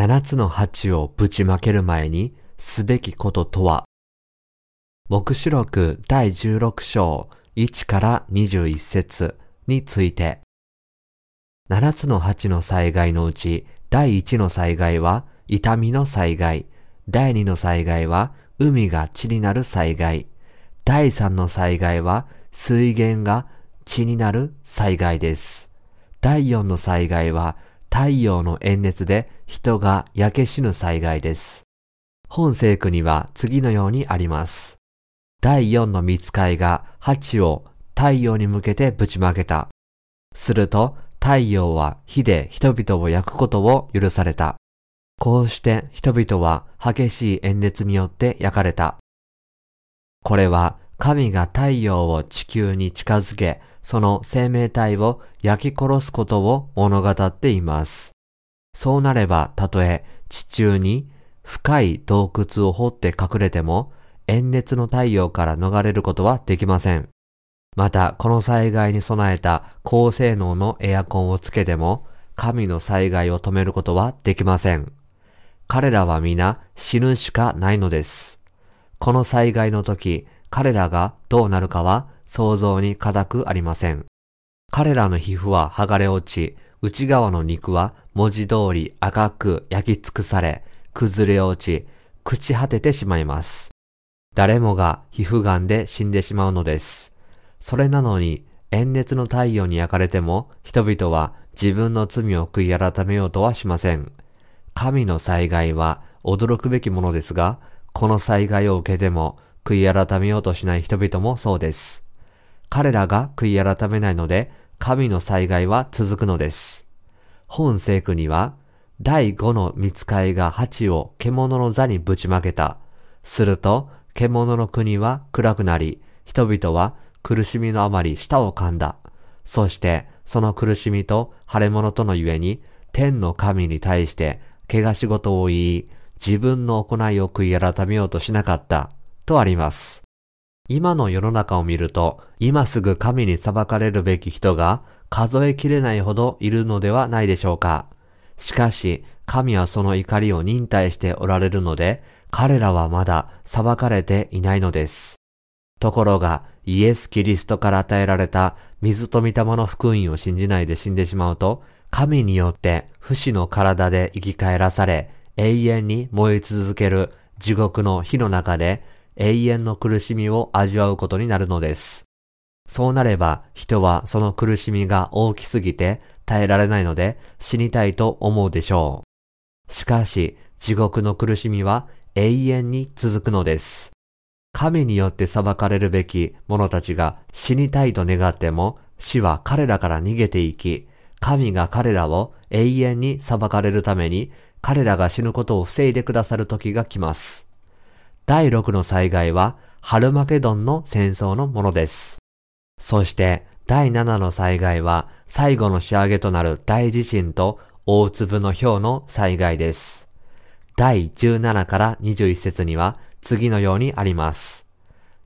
七つの鉢をぶちまける前にすべきこととは？目視録第16章1から21節について。七つの鉢の災害のうち第一の災害は痛みの災害、第二の災害は海が血になる災害、第三の災害は水源が血になる災害です。第四の災害は太陽の炎熱で人が焼け死ぬ災害です。本聖句には次のようにあります。第四の見つかいが鉢を太陽に向けてぶちまけた。すると太陽は火で人々を焼くことを許された。こうして人々は激しい炎熱によって焼かれた。これは神が太陽を地球に近づけ、その生命体を焼き殺すことを物語っています。そうなれば、たとえ地中に深い洞窟を掘って隠れても、炎熱の太陽から逃れることはできません。また、この災害に備えた高性能のエアコンをつけても、神の災害を止めることはできません。彼らは皆死ぬしかないのです。この災害の時、彼らがどうなるかは想像に難くありません。彼らの皮膚は剥がれ落ち、内側の肉は文字通り赤く焼き尽くされ、崩れ落ち、朽ち果ててしまいます。誰もが皮膚癌で死んでしまうのです。それなのに、炎熱の太陽に焼かれても、人々は自分の罪を悔い改めようとはしません。神の災害は驚くべきものですが、この災害を受けても悔い改めようとしない人々もそうです。彼らが悔い改めないので、神の災害は続くのです。本聖句には、第五の見つかいが鉢を獣の座にぶちまけた。すると、獣の国は暗くなり、人々は苦しみのあまり舌を噛んだ。そして、その苦しみと腫れ物とのゆえに、天の神に対して怪我仕事を言い、自分の行いを悔い改めようとしなかった、とあります。今の世の中を見ると、今すぐ神に裁かれるべき人が数えきれないほどいるのではないでしょうか。しかし、神はその怒りを忍耐しておられるので、彼らはまだ裁かれていないのです。ところが、イエス・キリストから与えられた水と御霊の福音を信じないで死んでしまうと、神によって不死の体で生き返らされ、永遠に燃え続ける地獄の火の中で永遠の苦しみを味わうことになるのです。そうなれば人はその苦しみが大きすぎて耐えられないので死にたいと思うでしょう。しかし地獄の苦しみは永遠に続くのです。神によって裁かれるべき者たちが死にたいと願っても、死は彼らから逃げていき、神が彼らを永遠に裁かれるために、彼らが死ぬことを防いでくださる時が来ます。第6の災害は、ハルマケドンの戦争のものです。そして、第7の災害は、最後の仕上げとなる大地震と大粒の氷の災害です。第17から21節には、次のようにあります。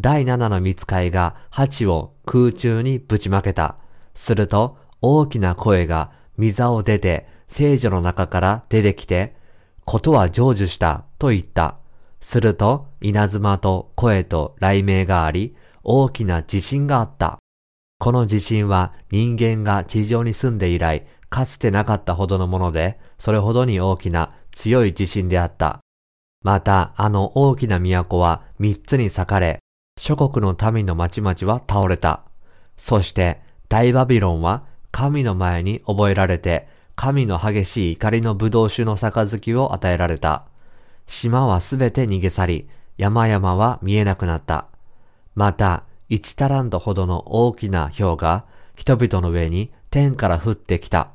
第七の見つかいが鉢を空中にぶちまけた。すると大きな声が溝を出て聖女の中から出てきて、ことは成就したと言った。すると稲妻と声と雷鳴があり、大きな地震があった。この地震は人間が地上に住んで以来、かつてなかったほどのもので、それほどに大きな強い地震であった。また、あの大きな都は三つに裂かれ、諸国の民の町々は倒れた。そして、大バビロンは神の前に覚えられて、神の激しい怒りの葡萄酒の杯を与えられた。島はすべて逃げ去り、山々は見えなくなった。また、一タラントほどの大きな氷が人々の上に天から降ってきた。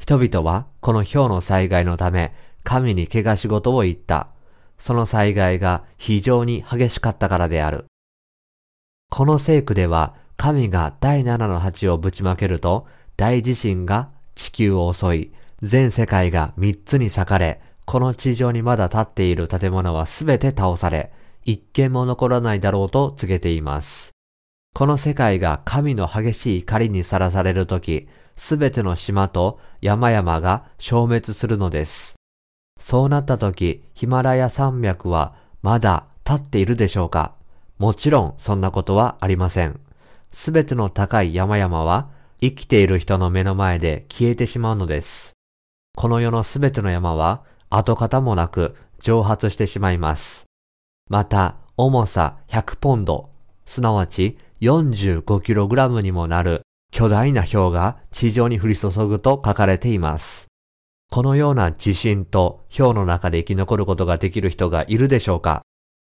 人々はこの氷の災害のため神に怪我仕事を言った。その災害が非常に激しかったからである。この聖句では、神が第七の鉢をぶちまけると、大地震が地球を襲い、全世界が三つに裂かれ、この地上にまだ立っている建物はすべて倒され、一軒も残らないだろうと告げています。この世界が神の激しい怒りにさらされるとき、すべての島と山々が消滅するのです。そうなった時、ヒマラヤ山脈はまだ立っているでしょうか？もちろんそんなことはありません。すべての高い山々は生きている人の目の前で消えてしまうのです。この世のすべての山は跡形もなく蒸発してしまいます。また、重さ100ポンド、すなわち 45kg にもなる巨大な氷が地上に降り注ぐと書かれています。このような地震と氷の中で生き残ることができる人がいるでしょうか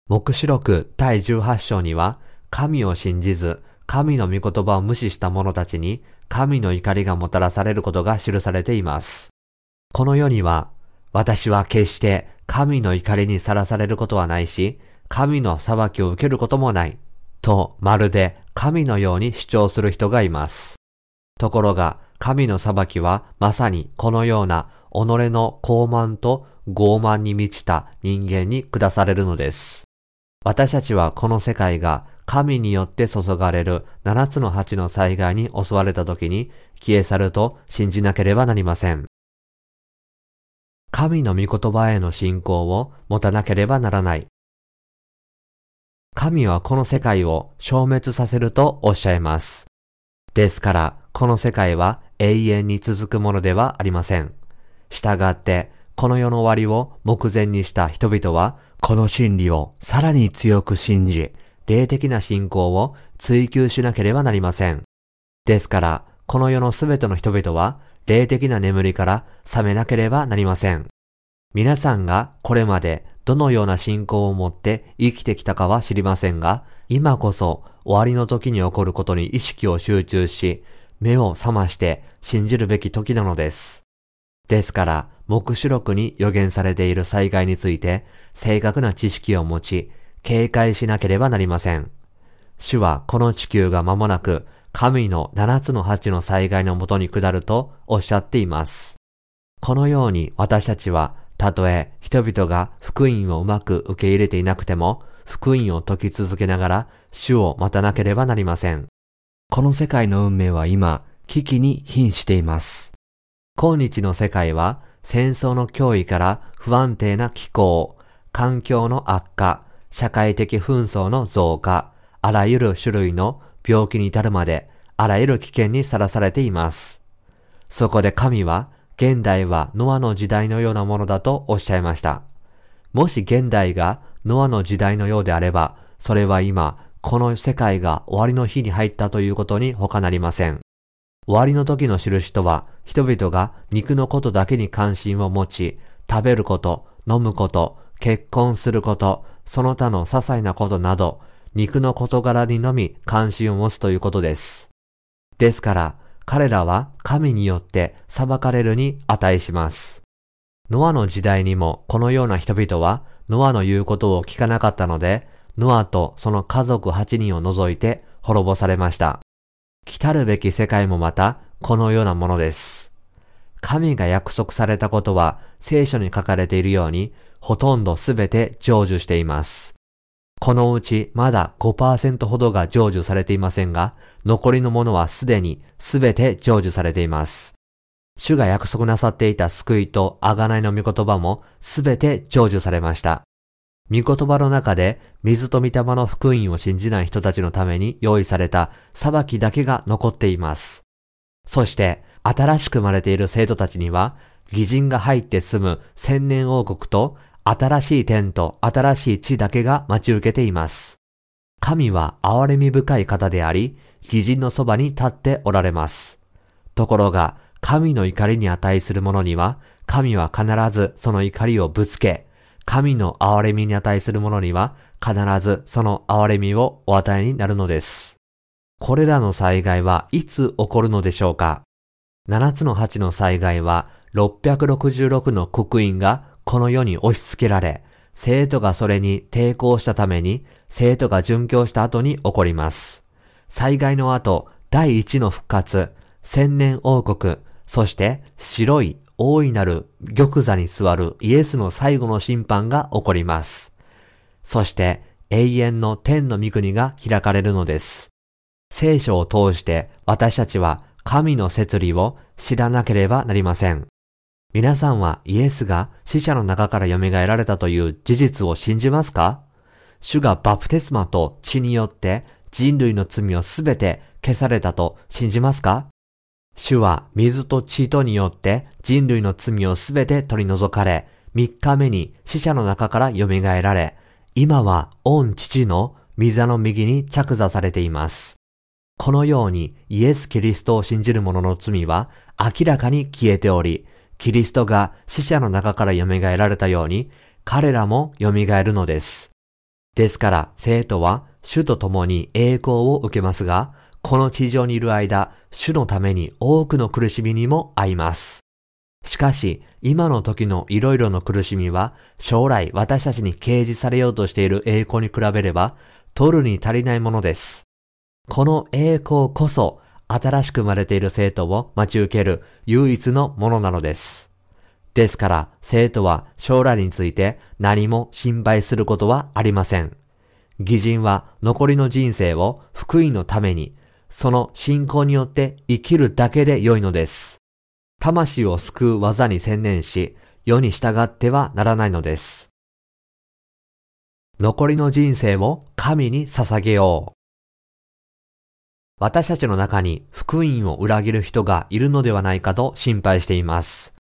目視録第18章には、神を信じず、神の御言葉を無視した者たちに、神の怒りがもたらされることが記されています。この世には、私は決して神の怒りにさらされることはないし、神の裁きを受けることもない。と、まるで神のように主張する人がいます。ところが、神の裁きはまさにこのような己の傲慢と傲慢に満ちた人間に下されるのです。私たちはこの世界が神によって注がれる七つの八の災害に襲われた時に消え去ると信じなければなりません。神の御言葉への信仰を持たなければならない。神はこの世界を消滅させるとおっしゃいます。ですから、この世界は永遠に続くものではありません。したがって、この世の終わりを目前にした人々は、この真理をさらに強く信じ、霊的な信仰を追求しなければなりません。ですから、この世のすべての人々は、霊的な眠りから覚めなければなりません。皆さんがこれまでどのような信仰を持って生きてきたかは知りませんが、今こそ終わりの時に起こることに意識を集中し、目を覚まして信じるべき時なのです。ですから、目視録に予言されている災害について、正確な知識を持ち、警戒しなければなりません。主はこの地球が間もなく、神の七つの八の災害のもとに下るとおっしゃっています。このように私たちは、たとえ人々が福音をうまく受け入れていなくても、福音を説き続けながら主を待たなければなりません。この世界の運命は今、危機に瀕しています。今日の世界は戦争の脅威から不安定な気候、環境の悪化、社会的紛争の増加、あらゆる種類の病気に至るまで、あらゆる危険にさらされています。そこで神は、現代はノアの時代のようなものだとおっしゃいました。もし現代がノアの時代のようであれば、それは今、この世界が終わりの日に入ったということに他なりません。終わりの時の印とは、人々が肉のことだけに関心を持ち、食べること、飲むこと、結婚すること、その他の些細なことなど、肉の事柄にのみ関心を持つということです。ですから、彼らは神によって裁かれるに値します。ノアの時代にもこのような人々はノアの言うことを聞かなかったので、ノアとその家族8人を除いて滅ぼされました。来たるべき世界もまたこのようなものです。神が約束されたことは聖書に書かれているようにほとんどすべて成就しています。このうちまだ5%ほどが成就されていませんが、残りのものはすでにすべて成就されています。主が約束なさっていた救いと贖いの御言葉もすべて成就されました。御言葉の中で水と御霊の福音を信じない人たちのために用意された裁きだけが残っています。そして新しく生まれている生徒たちには偽人が入って住む千年王国と新しい天と新しい地だけが待ち受けています。神は憐れみ深い方であり、偽人のそばに立っておられます。ところが、神の怒りに値する者には、神は必ずその怒りをぶつけ、神の憐れみに値する者には必ずその憐れみをお与えになるのです。これらの災害はいつ起こるのでしょうか？七つの八の災害は666の刻印がこの世に押し付けられ、生徒がそれに抵抗したために生徒が殉教した後に起こります。災害の後、第一の復活、千年王国、そして白い大いなる玉座に座るイエスの最後の審判が起こります。そして永遠の天の御国が開かれるのです。聖書を通して私たちは神の摂理を知らなければなりません。皆さんはイエスが死者の中から蘇られたという事実を信じますか？主がバプテスマと血によって人類の罪をすべて消されたと信じますか？主は水と血とによって人類の罪をすべて取り除かれ、3日目に死者の中から蘇られ、今は御父の御座の右に着座されています。このようにイエス・キリストを信じる者の罪は明らかに消えており、キリストが死者の中から蘇られたように、彼らも蘇るのです。ですから、生徒は主と共に栄光を受けますが、この地上にいる間、主のために多くの苦しみにも遭います。しかし、今の時のいろいろの苦しみは、将来私たちに掲示されようとしている栄光に比べれば、取るに足りないものです。この栄光こそ、新しく生まれている生徒を待ち受ける唯一のものなのです。ですから、生徒は将来について何も心配することはありません。義人は残りの人生を福音のために、その信仰によって生きるだけで良いのです。魂を救う技に専念し、世に従ってはならないのです。残りの人生を神に捧げよう。私たちの中に福音を裏切る人がいるのではないかと心配しています。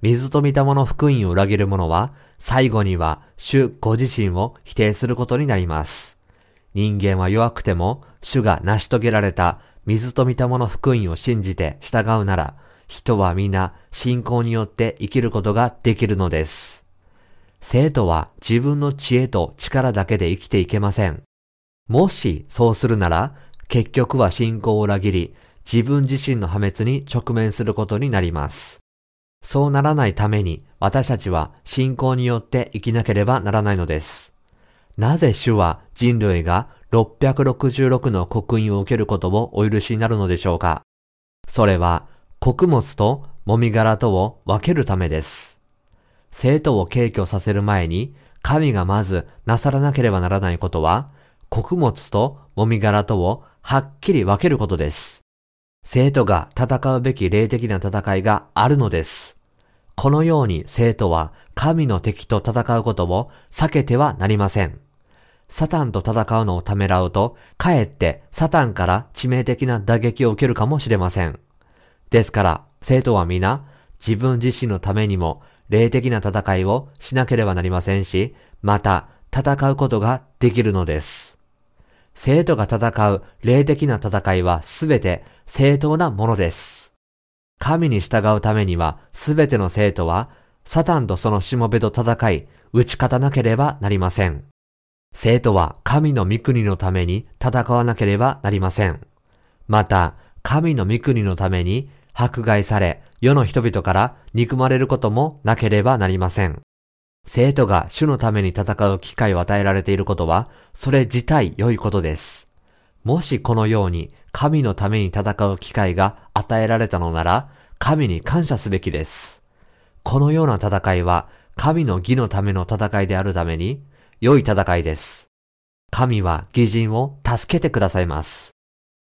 水と御霊の福音を裏切る者は、最後には主ご自身を否定することになります。人間は弱くても、主が成し遂げられた水と御霊の福音を信じて従うなら、人は皆信仰によって生きることができるのです。生徒は自分の知恵と力だけで生きていけません。もしそうするなら、結局は信仰を裏切り、自分自身の破滅に直面することになります。そうならないために私たちは信仰によって生きなければならないのです。なぜ主は人類が666の刻印を受けることをお許しになるのでしょうかそれは穀物ともみ殻とを分けるためです。生徒を敬挙させる前に神がまずなさらなければならないことは穀物ともみ殻とをはっきり分けることです。生徒が戦うべき霊的な戦いがあるのです。このように生徒は神の敵と戦うことを避けてはなりません。サタンと戦うのをためらうと、かえってサタンから致命的な打撃を受けるかもしれません。ですから、生徒は皆、自分自身のためにも霊的な戦いをしなければなりませんし、また戦うことができるのです。生徒が戦う霊的な戦いはすべて正当なものです。神に従うためにはすべての生徒はサタンとそのしもべと戦い、打ち勝たなければなりません。生徒は神の御国のために戦わなければなりません。また、神の御国のために迫害され、世の人々から憎まれることもなければなりません。生徒が主のために戦う機会を与えられていることは、それ自体良いことです。もしこのように神のために戦う機会が与えられたのなら、神に感謝すべきです。このような戦いは、神の義のための戦いであるために、良い戦いです。神は義人を助けてくださいます。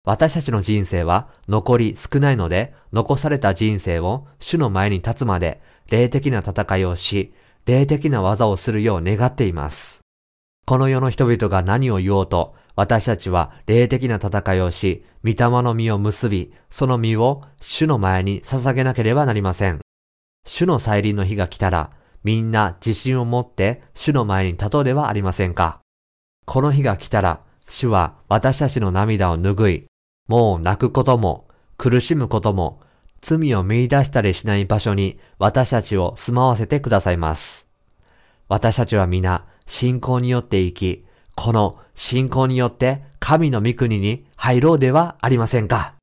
私たちの人生は残り少ないので、残された人生を主の前に立つまで霊的な戦いをし、霊的な技をするよう願っています。この世の人々が何を言おうと、私たちは霊的な戦いをし、御霊の実を結び、その実を主の前に捧げなければなりません。主の再臨の日が来たら、みんな自信を持って主の前に立とうではありませんか。この日が来たら、主は私たちの涙を拭い、もう泣くことも、苦しむことも、罪を見出したりしない場所に私たちを住まわせてくださいます。私たちは皆信仰によって生き、この信仰によって神の御国に入ろうではありませんか。